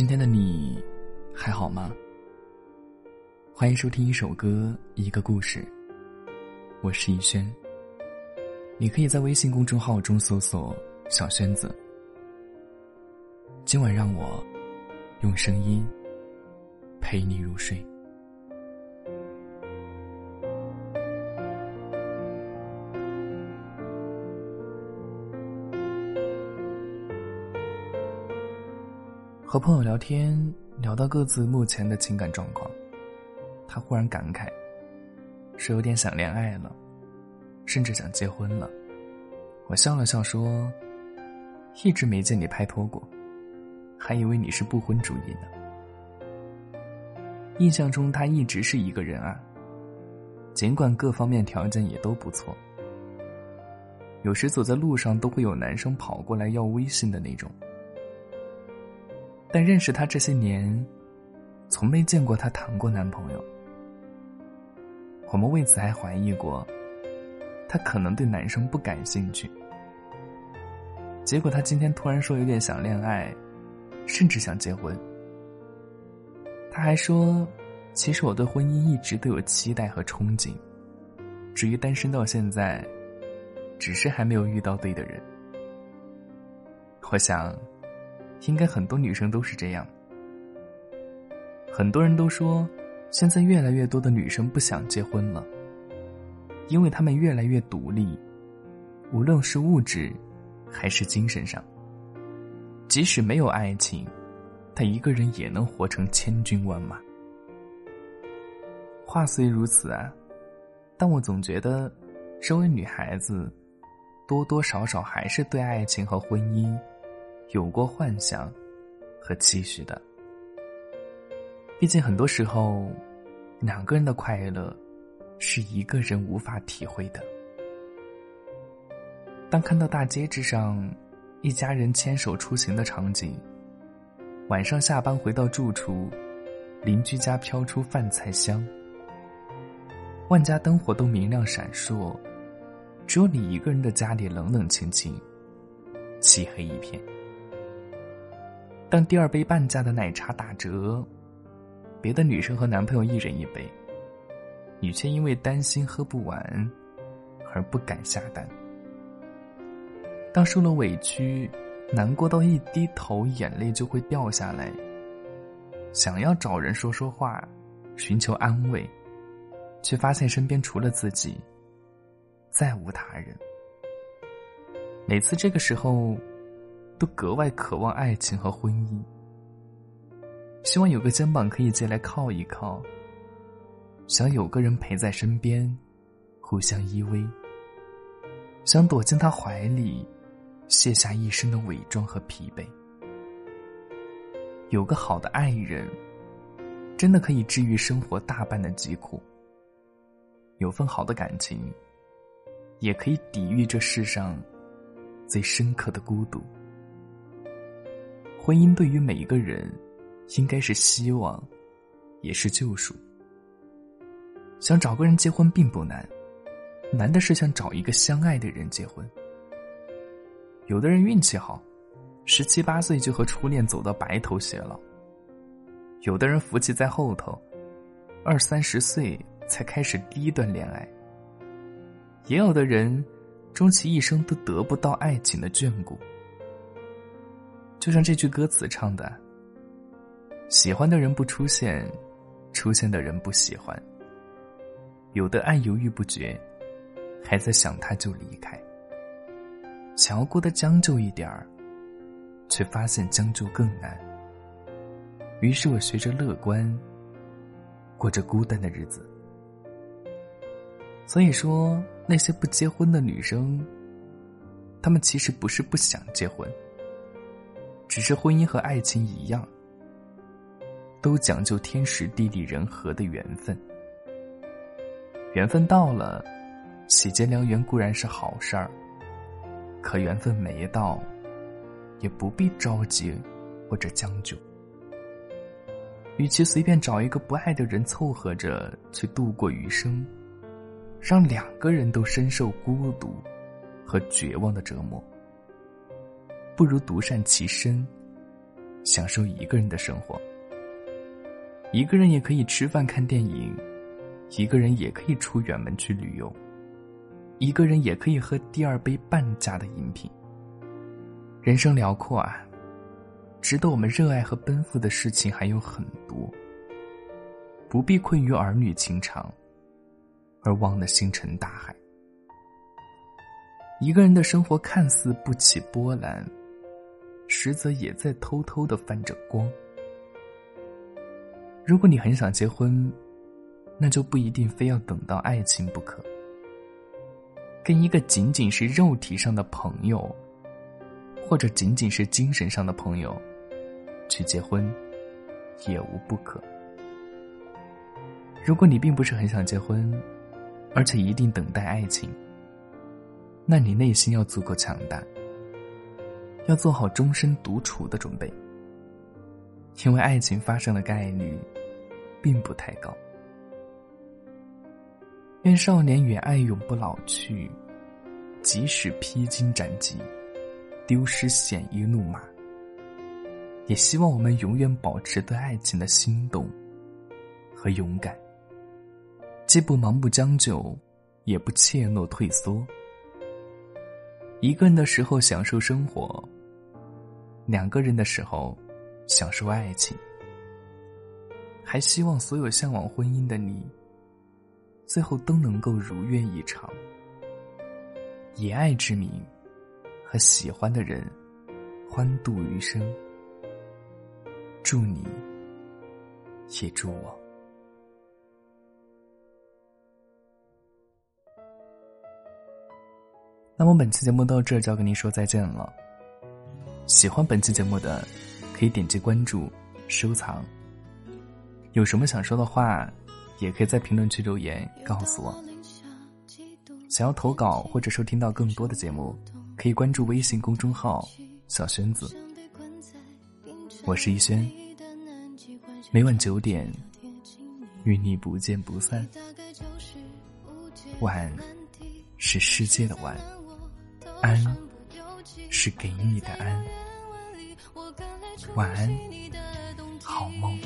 今天的你还好吗？欢迎收听一首歌，一个故事。我是逸轩。你可以在微信公众号中搜索“小轩子”。今晚让我用声音陪你入睡。和朋友聊天，聊到各自目前的情感状况，他忽然感慨，是有点想恋爱了，甚至想结婚了。我笑了笑说：“一直没见你拍拖过，还以为你是不婚主义呢。”印象中他一直是一个人啊，尽管各方面条件也都不错，有时走在路上都会有男生跑过来要微信的那种。但认识他这些年，从没见过他谈过男朋友。我们为此还怀疑过，他可能对男生不感兴趣。结果他今天突然说有点想恋爱，甚至想结婚。他还说，其实我对婚姻一直都有期待和憧憬，至于单身到现在，只是还没有遇到对的人。我想。应该很多女生都是这样。很多人都说，现在越来越多的女生不想结婚了，因为她们越来越独立，无论是物质，还是精神上。即使没有爱情，她一个人也能活成千军万马。话虽如此啊，但我总觉得，身为女孩子，多多少少还是对爱情和婚姻。有过幻想和期许的，毕竟很多时候，两个人的快乐是一个人无法体会的。当看到大街之上一家人牵手出行的场景，晚上下班回到住处，邻居家飘出饭菜香，万家灯火都明亮闪烁，只有你一个人的家里冷冷清清，漆黑一片。当第二杯半价的奶茶打折，别的女生和男朋友一人一杯，你却因为担心喝不完而不敢下单。当受了委屈，难过到一低头眼泪就会掉下来，想要找人说说话，寻求安慰，却发现身边除了自己，再无他人。每次这个时候。都格外渴望爱情和婚姻，希望有个肩膀可以借来靠一靠，想有个人陪在身边，互相依偎，想躲进他怀里，卸下一身的伪装和疲惫。有个好的爱人，真的可以治愈生活大半的疾苦。有份好的感情，也可以抵御这世上最深刻的孤独。婚姻对于每一个人，应该是希望，也是救赎。想找个人结婚并不难，难的是想找一个相爱的人结婚。有的人运气好，十七八岁就和初恋走到白头偕老；有的人福气在后头，二三十岁才开始第一段恋爱；也有的人，终其一生都得不到爱情的眷顾。就像这句歌词唱的：“喜欢的人不出现，出现的人不喜欢。有的爱犹豫不决，还在想他就离开。想要过得将就一点儿，却发现将就更难。于是我学着乐观，过着孤单的日子。所以说，那些不结婚的女生，她们其实不是不想结婚。”只是婚姻和爱情一样，都讲究天时地利人和的缘分。缘分到了，喜结良缘固然是好事儿。可缘分没到，也不必着急或者将就。与其随便找一个不爱的人凑合着去度过余生，让两个人都深受孤独和绝望的折磨。不如独善其身，享受一个人的生活。一个人也可以吃饭看电影，一个人也可以出远门去旅游，一个人也可以喝第二杯半价的饮品。人生辽阔啊，值得我们热爱和奔赴的事情还有很多，不必困于儿女情长，而忘了星辰大海。一个人的生活看似不起波澜，实则也在偷偷的泛着光。如果你很想结婚，那就不一定非要等到爱情不可。跟一个仅仅是肉体上的朋友，或者仅仅是精神上的朋友，去结婚，也无不可。如果你并不是很想结婚，而且一定等待爱情，那你内心要足够强大，要做好终身独处的准备。因为爱情发生的概率，并不太高。愿少年与爱永不老去，即使披荆斩棘，丢失鲜衣怒马。也希望我们永远保持对爱情的心动和勇敢，既不盲目将就，也不怯懦退缩。一个人的时候享受生活，两个人的时候。享受爱情，还希望所有向往婚姻的你，最后都能够如愿以偿，以爱之名和喜欢的人欢度余生。祝你，也祝我。那么本期节目到这就要跟您说再见了。喜欢本期节目的。可以点击关注、收藏。有什么想说的话，也可以在评论区留言告诉我。想要投稿或者收听到更多的节目，可以关注微信公众号“小轩子”。我是逸轩，每晚九点与你不见不散。晚是世界的晚，安是给你的安。晚安，好梦。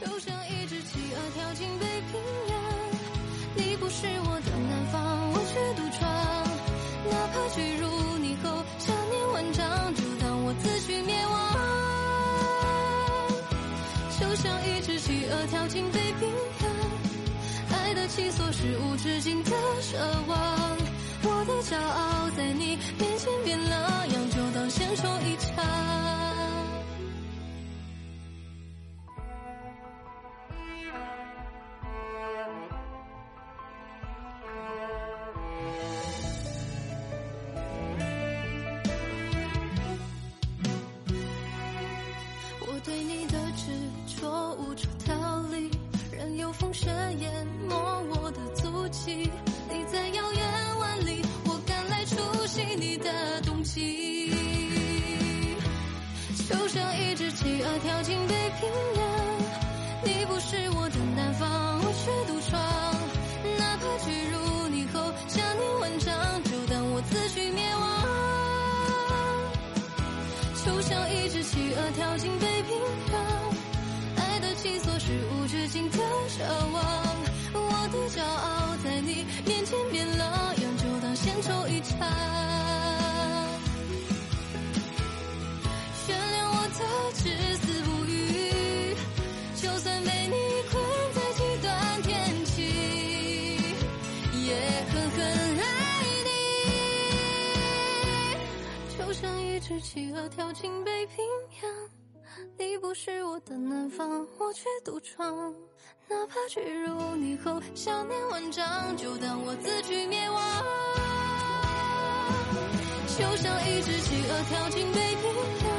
就像一只企鹅跳进北平洋，你不是我的南方，我却独闯。哪怕坠入泥后，想念万丈，就当我自取灭亡。就像一只企鹅跳进北平洋，爱的起索是无止境的奢望。我的骄傲在你面前变了样，就当献丑一场。跳进北平洋。你不是我的南方，我却独闯。哪怕坠入你后，想念万丈，就当我自取灭亡。就像一只企鹅跳进北平洋，爱的起索是无止境的奢望。企鹅跳进北平洋，你不是我的南方，我却独闯。哪怕坠入你后，想念万丈，就当我自取灭亡。就像一只企鹅跳进北平洋，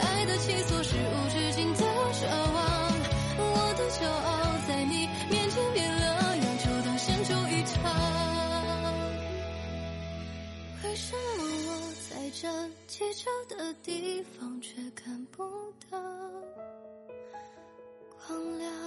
爱的起索是无止境的奢望。我的骄傲在你面前变了样，就当献丑一场。为什么我在这？街角的地方，却看不到光亮。